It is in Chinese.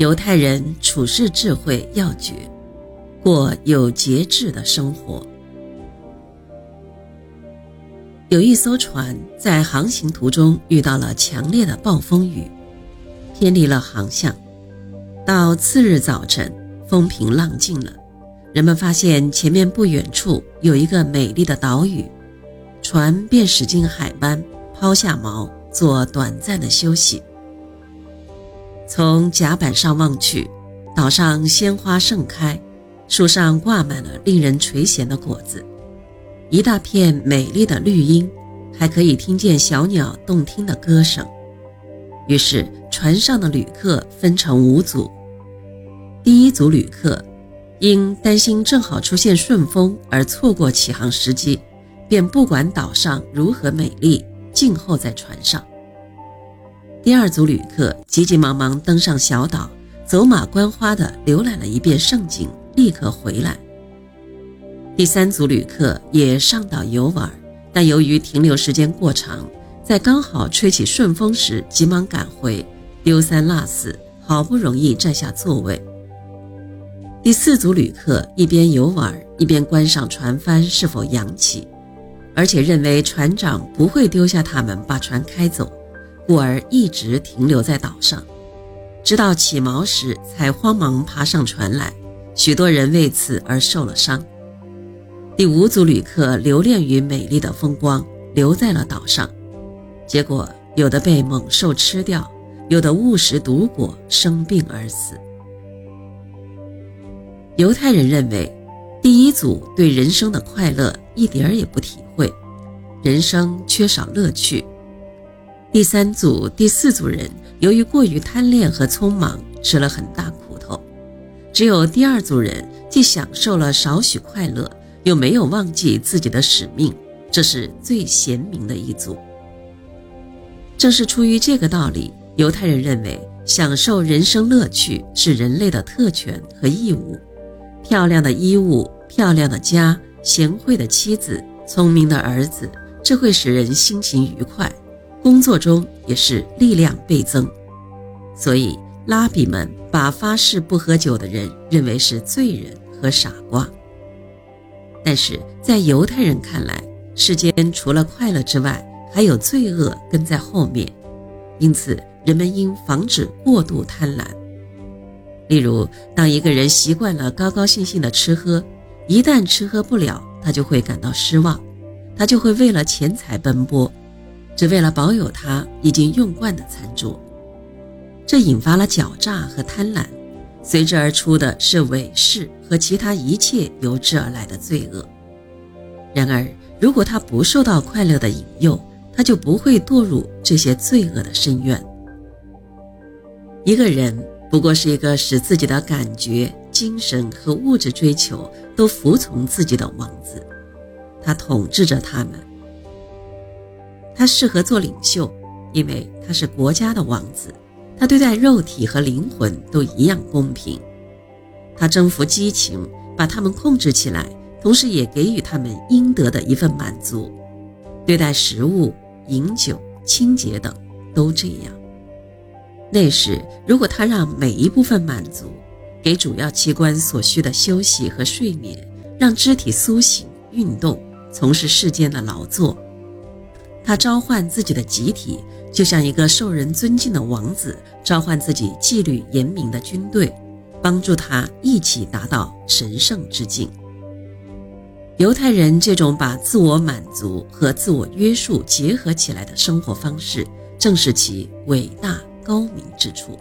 犹太人处世智慧要诀，过有节制的生活。有一艘船在航行途中遇到了强烈的暴风雨，偏离了航向。到次日早晨，风平浪静了，人们发现前面不远处有一个美丽的岛屿，船便驶进海湾，抛下锚，做短暂的休息。从甲板上望去，岛上鲜花盛开，树上挂满了令人垂涎的果子，一大片美丽的绿荫，还可以听见小鸟动听的歌声。于是，船上的旅客分成五组。第一组旅客因担心正好出现顺风而错过起航时机，便不管岛上如何美丽，静候在船上。第二组旅客急急忙忙登上小岛，走马观花地浏览了一遍胜景，立刻回来。第三组旅客也上岛游玩，但由于停留时间过长，在刚好吹起顺风时，急忙赶回，丢三落四，好不容易占下座位。第四组旅客一边游玩，一边观赏船帆是否扬起，而且认为船长不会丢下他们把船开走。故而一直停留在岛上，直到起锚时才慌忙爬上船来。许多人为此而受了伤。第五组旅客留恋于美丽的风光，留在了岛上，结果有的被猛兽吃掉，有的误食毒果生病而死。犹太人认为，第一组对人生的快乐一点儿也不体会，人生缺少乐趣。第三组、第四组人由于过于贪恋和匆忙，吃了很大苦头。只有第二组人既享受了少许快乐，又没有忘记自己的使命，这是最贤明的一组。正是出于这个道理，犹太人认为享受人生乐趣是人类的特权和义务。漂亮的衣物、漂亮的家、贤惠的妻子、聪明的儿子，这会使人心情愉快。工作中也是力量倍增，所以拉比们把发誓不喝酒的人认为是罪人和傻瓜。但是在犹太人看来，世间除了快乐之外，还有罪恶跟在后面，因此人们应防止过度贪婪。例如，当一个人习惯了高高兴兴的吃喝，一旦吃喝不了，他就会感到失望，他就会为了钱财奔波。只为了保有他已经用惯的餐桌，这引发了狡诈和贪婪，随之而出的是伪饰和其他一切由之而来的罪恶。然而，如果他不受到快乐的引诱，他就不会堕入这些罪恶的深渊。一个人不过是一个使自己的感觉、精神和物质追求都服从自己的王子，他统治着他们。他适合做领袖，因为他是国家的王子。他对待肉体和灵魂都一样公平。他征服激情，把他们控制起来，同时也给予他们应得的一份满足。对待食物、饮酒、清洁等都这样。那时，如果他让每一部分满足，给主要器官所需的休息和睡眠，让肢体苏醒、运动，从事世间的劳作。他召唤自己的集体，就像一个受人尊敬的王子召唤自己纪律严明的军队，帮助他一起达到神圣之境。犹太人这种把自我满足和自我约束结合起来的生活方式，正是其伟大高明之处。